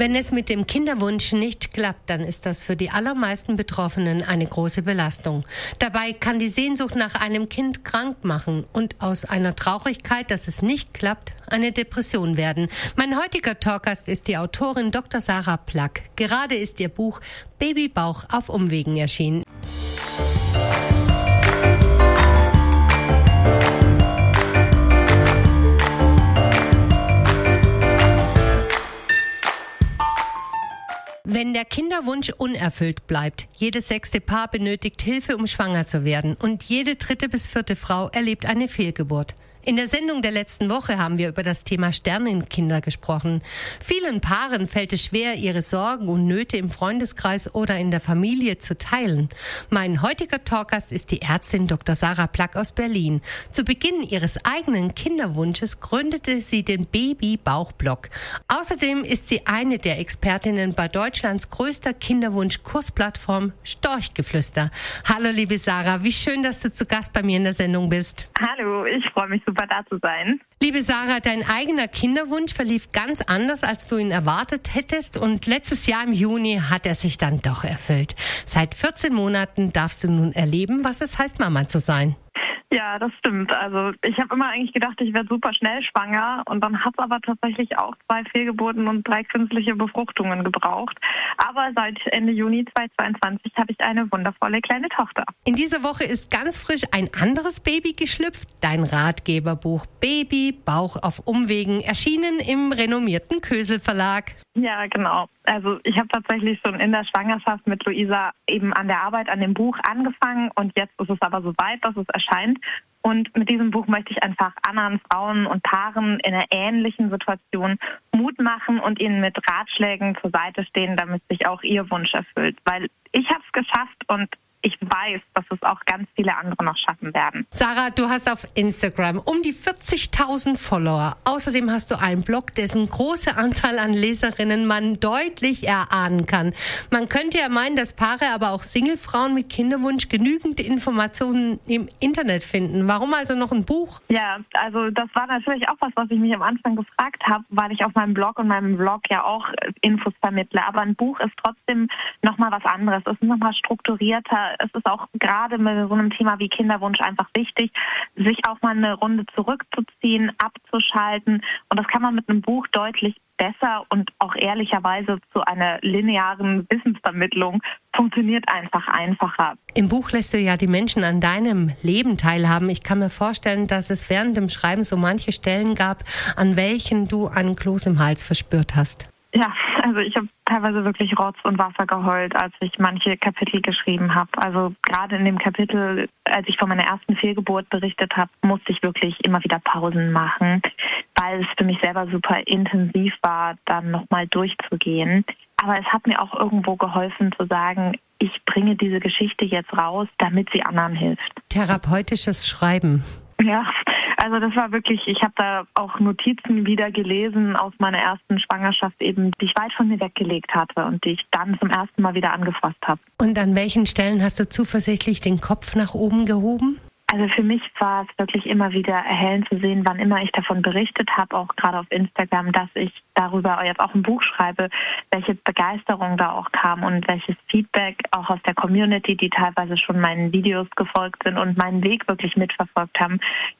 Wenn es mit dem Kinderwunsch nicht klappt, dann ist das für die allermeisten Betroffenen eine große Belastung. Dabei kann die Sehnsucht nach einem Kind krank machen und aus einer Traurigkeit, dass es nicht klappt, eine Depression werden. Mein heutiger Talkgast ist die Autorin Dr. Sarah Plack. Gerade ist ihr Buch Babybauch auf Umwegen erschienen. Wenn der Kinderwunsch unerfüllt bleibt, jedes sechste Paar benötigt Hilfe, um schwanger zu werden und jede dritte bis vierte Frau erlebt eine Fehlgeburt. In der Sendung der letzten Woche haben wir über das Thema Sternenkinder gesprochen. Vielen Paaren fällt es schwer, ihre Sorgen und Nöte im Freundeskreis oder in der Familie zu teilen. Mein heutiger Talkgast ist die Ärztin Dr. Sarah Plack aus Berlin. Zu Beginn ihres eigenen Kinderwunsches gründete sie den Baby-Bauchblock. Außerdem ist sie eine der Expertinnen bei Deutschlands größter Kinderwunsch-Kursplattform Storchgeflüster. Hallo liebe Sarah, wie schön, dass du zu Gast bei mir in der Sendung bist. Hallo, ich freue mich super da zu sein. Liebe Sarah, dein eigener Kinderwunsch verlief ganz anders, als du ihn erwartet hättest. Und letztes Jahr im Juni hat er sich dann doch erfüllt. Seit 14 Monaten darfst du nun erleben, was es heißt, Mama zu sein. Ja, das stimmt. Also ich habe immer eigentlich gedacht, ich werde super schnell schwanger und dann hat es aber tatsächlich auch zwei Fehlgeburten und drei künstliche Befruchtungen gebraucht. Aber seit Ende Juni 2022 habe ich eine wundervolle kleine Tochter. In dieser Woche ist ganz frisch ein anderes Baby geschlüpft. Dein Ratgeberbuch Baby Bauch auf Umwegen erschienen im renommierten Kösel Verlag. Ja, genau. Also ich habe tatsächlich schon in der Schwangerschaft mit Luisa eben an der Arbeit an dem Buch angefangen und jetzt ist es aber so weit, dass es erscheint. Und mit diesem Buch möchte ich einfach anderen Frauen und Paaren in einer ähnlichen Situation Mut machen und ihnen mit Ratschlägen zur Seite stehen, damit sich auch ihr Wunsch erfüllt. Weil ich habe es geschafft und ich weiß, dass es auch ganz viele andere noch schaffen werden. Sarah, du hast auf Instagram um die 40.000 Follower. Außerdem hast du einen Blog, dessen große Anzahl an Leserinnen man deutlich erahnen kann. Man könnte ja meinen, dass Paare, aber auch Singlefrauen mit Kinderwunsch genügend Informationen im Internet finden. Warum also noch ein Buch? Ja, also das war natürlich auch was, was ich mich am Anfang gefragt habe, weil ich auf meinem Blog und meinem Blog ja auch Infos vermittle. Aber ein Buch ist trotzdem nochmal was anderes. Es ist nochmal strukturierter es ist auch gerade mit so einem Thema wie Kinderwunsch einfach wichtig, sich auch mal eine Runde zurückzuziehen, abzuschalten. Und das kann man mit einem Buch deutlich besser und auch ehrlicherweise zu einer linearen Wissensvermittlung funktioniert einfach einfacher. Im Buch lässt du ja die Menschen an deinem Leben teilhaben. Ich kann mir vorstellen, dass es während dem Schreiben so manche Stellen gab, an welchen du einen Kloß im Hals verspürt hast. Ja, also ich habe teilweise wirklich Rotz und Wasser geheult, als ich manche Kapitel geschrieben habe. Also gerade in dem Kapitel, als ich von meiner ersten Fehlgeburt berichtet habe, musste ich wirklich immer wieder Pausen machen, weil es für mich selber super intensiv war, dann nochmal durchzugehen. Aber es hat mir auch irgendwo geholfen zu sagen, ich bringe diese Geschichte jetzt raus, damit sie anderen hilft. Therapeutisches Schreiben. Ja, also das war wirklich, ich habe da auch Notizen wieder gelesen aus meiner ersten Schwangerschaft eben, die ich weit von mir weggelegt hatte und die ich dann zum ersten Mal wieder angefasst habe. Und an welchen Stellen hast du zuversichtlich den Kopf nach oben gehoben? Also für mich war es wirklich immer wieder erhellend zu sehen, wann immer ich davon berichtet habe, auch gerade auf Instagram, dass ich darüber jetzt auch ein Buch schreibe, welche Begeisterung da auch kam und welches Feedback auch aus der Community, die teilweise schon meinen Videos gefolgt sind und meinen Weg wirklich mitverfolgt haben.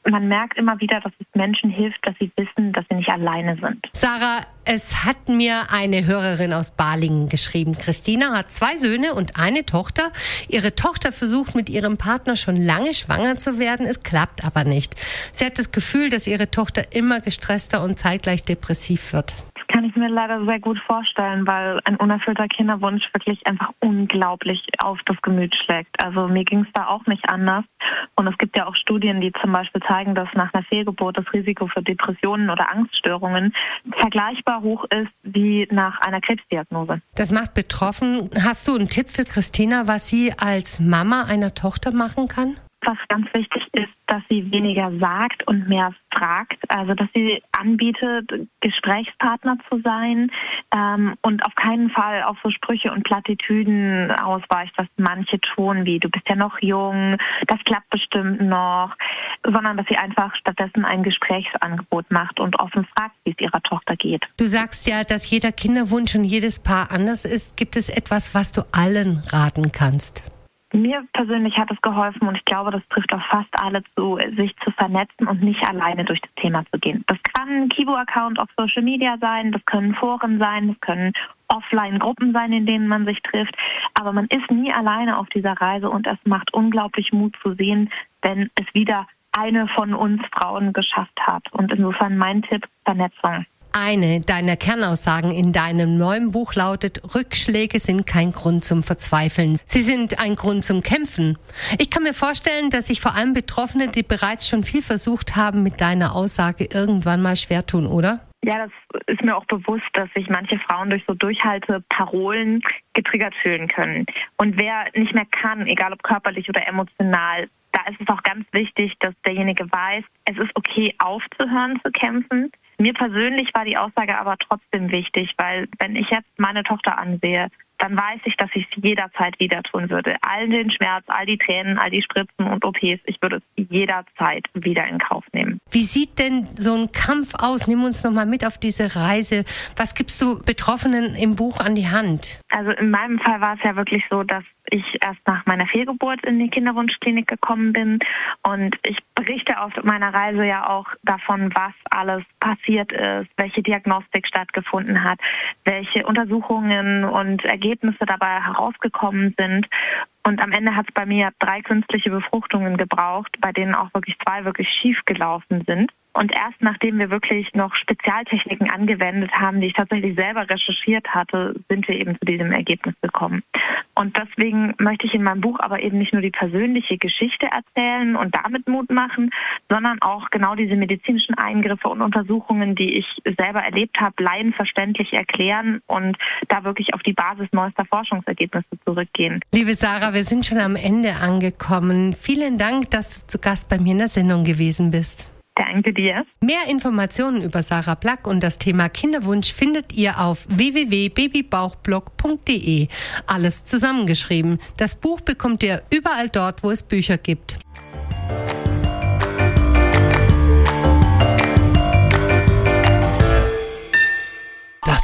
Man merkt immer wieder, dass es Menschen hilft, dass sie wissen, dass sie nicht alleine sind. Sarah, es hat mir eine Hörerin aus Balingen geschrieben. Christina hat zwei Söhne und eine Tochter. Ihre Tochter versucht mit ihrem Partner schon lange schwanger zu werden. Es klappt aber nicht. Sie hat das Gefühl, dass ihre Tochter immer gestresster und zeitgleich depressiv wird kann ich mir leider sehr gut vorstellen, weil ein unerfüllter Kinderwunsch wirklich einfach unglaublich auf das Gemüt schlägt. Also mir ging es da auch nicht anders. Und es gibt ja auch Studien, die zum Beispiel zeigen, dass nach einer Fehlgeburt das Risiko für Depressionen oder Angststörungen vergleichbar hoch ist wie nach einer Krebsdiagnose. Das macht betroffen. Hast du einen Tipp für Christina, was sie als Mama einer Tochter machen kann? Was ganz wichtig ist, dass sie weniger sagt und mehr fragt. Also dass sie anbietet, Gesprächspartner zu sein ähm, und auf keinen Fall auf so Sprüche und Plattitüden ausweicht, was manche tun, wie du bist ja noch jung, das klappt bestimmt noch, sondern dass sie einfach stattdessen ein Gesprächsangebot macht und offen fragt, wie es ihrer Tochter geht. Du sagst ja, dass jeder Kinderwunsch und jedes Paar anders ist. Gibt es etwas, was du allen raten kannst? Mir persönlich hat es geholfen und ich glaube, das trifft auch fast alle zu, sich zu vernetzen und nicht alleine durch das Thema zu gehen. Das kann ein Kibo-Account auf Social Media sein, das können Foren sein, das können Offline-Gruppen sein, in denen man sich trifft. Aber man ist nie alleine auf dieser Reise und es macht unglaublich Mut zu sehen, wenn es wieder eine von uns Frauen geschafft hat. Und insofern mein Tipp, Vernetzung. Eine deiner Kernaussagen in deinem neuen Buch lautet, Rückschläge sind kein Grund zum Verzweifeln. Sie sind ein Grund zum Kämpfen. Ich kann mir vorstellen, dass sich vor allem Betroffene, die bereits schon viel versucht haben, mit deiner Aussage irgendwann mal schwer tun, oder? Ja, das ist mir auch bewusst, dass sich manche Frauen durch so Durchhalteparolen getriggert fühlen können. Und wer nicht mehr kann, egal ob körperlich oder emotional, da ist es auch ganz wichtig, dass derjenige weiß, es ist okay aufzuhören zu kämpfen. Mir persönlich war die Aussage aber trotzdem wichtig, weil wenn ich jetzt meine Tochter ansehe, dann weiß ich, dass ich es jederzeit wieder tun würde. All den Schmerz, all die Tränen, all die Spritzen und OPs, ich würde es jederzeit wieder in Kauf nehmen. Wie sieht denn so ein Kampf aus? Nimm uns noch mal mit auf diese Reise. Was gibst du Betroffenen im Buch an die Hand? Also in meinem Fall war es ja wirklich so, dass ich erst nach meiner Fehlgeburt in die Kinderwunschklinik gekommen bin und ich berichte auf meiner Reise ja auch davon, was alles passiert ist, welche Diagnostik stattgefunden hat, welche Untersuchungen und Ergebnisse dabei herausgekommen sind. Und am Ende hat es bei mir drei künstliche Befruchtungen gebraucht, bei denen auch wirklich zwei wirklich schief gelaufen sind. Und erst nachdem wir wirklich noch Spezialtechniken angewendet haben, die ich tatsächlich selber recherchiert hatte, sind wir eben zu diesem Ergebnis gekommen. Und deswegen möchte ich in meinem Buch aber eben nicht nur die persönliche Geschichte erzählen und damit Mut machen, sondern auch genau diese medizinischen Eingriffe und Untersuchungen, die ich selber erlebt habe, laienverständlich erklären und da wirklich auf die Basis neuester Forschungsergebnisse zurückgehen. Liebe Sarah, wir sind schon am Ende angekommen. Vielen Dank, dass du zu Gast bei mir in der Sendung gewesen bist. Danke dir. Mehr Informationen über Sarah Plack und das Thema Kinderwunsch findet ihr auf www.babybauchblog.de. Alles zusammengeschrieben. Das Buch bekommt ihr überall dort, wo es Bücher gibt.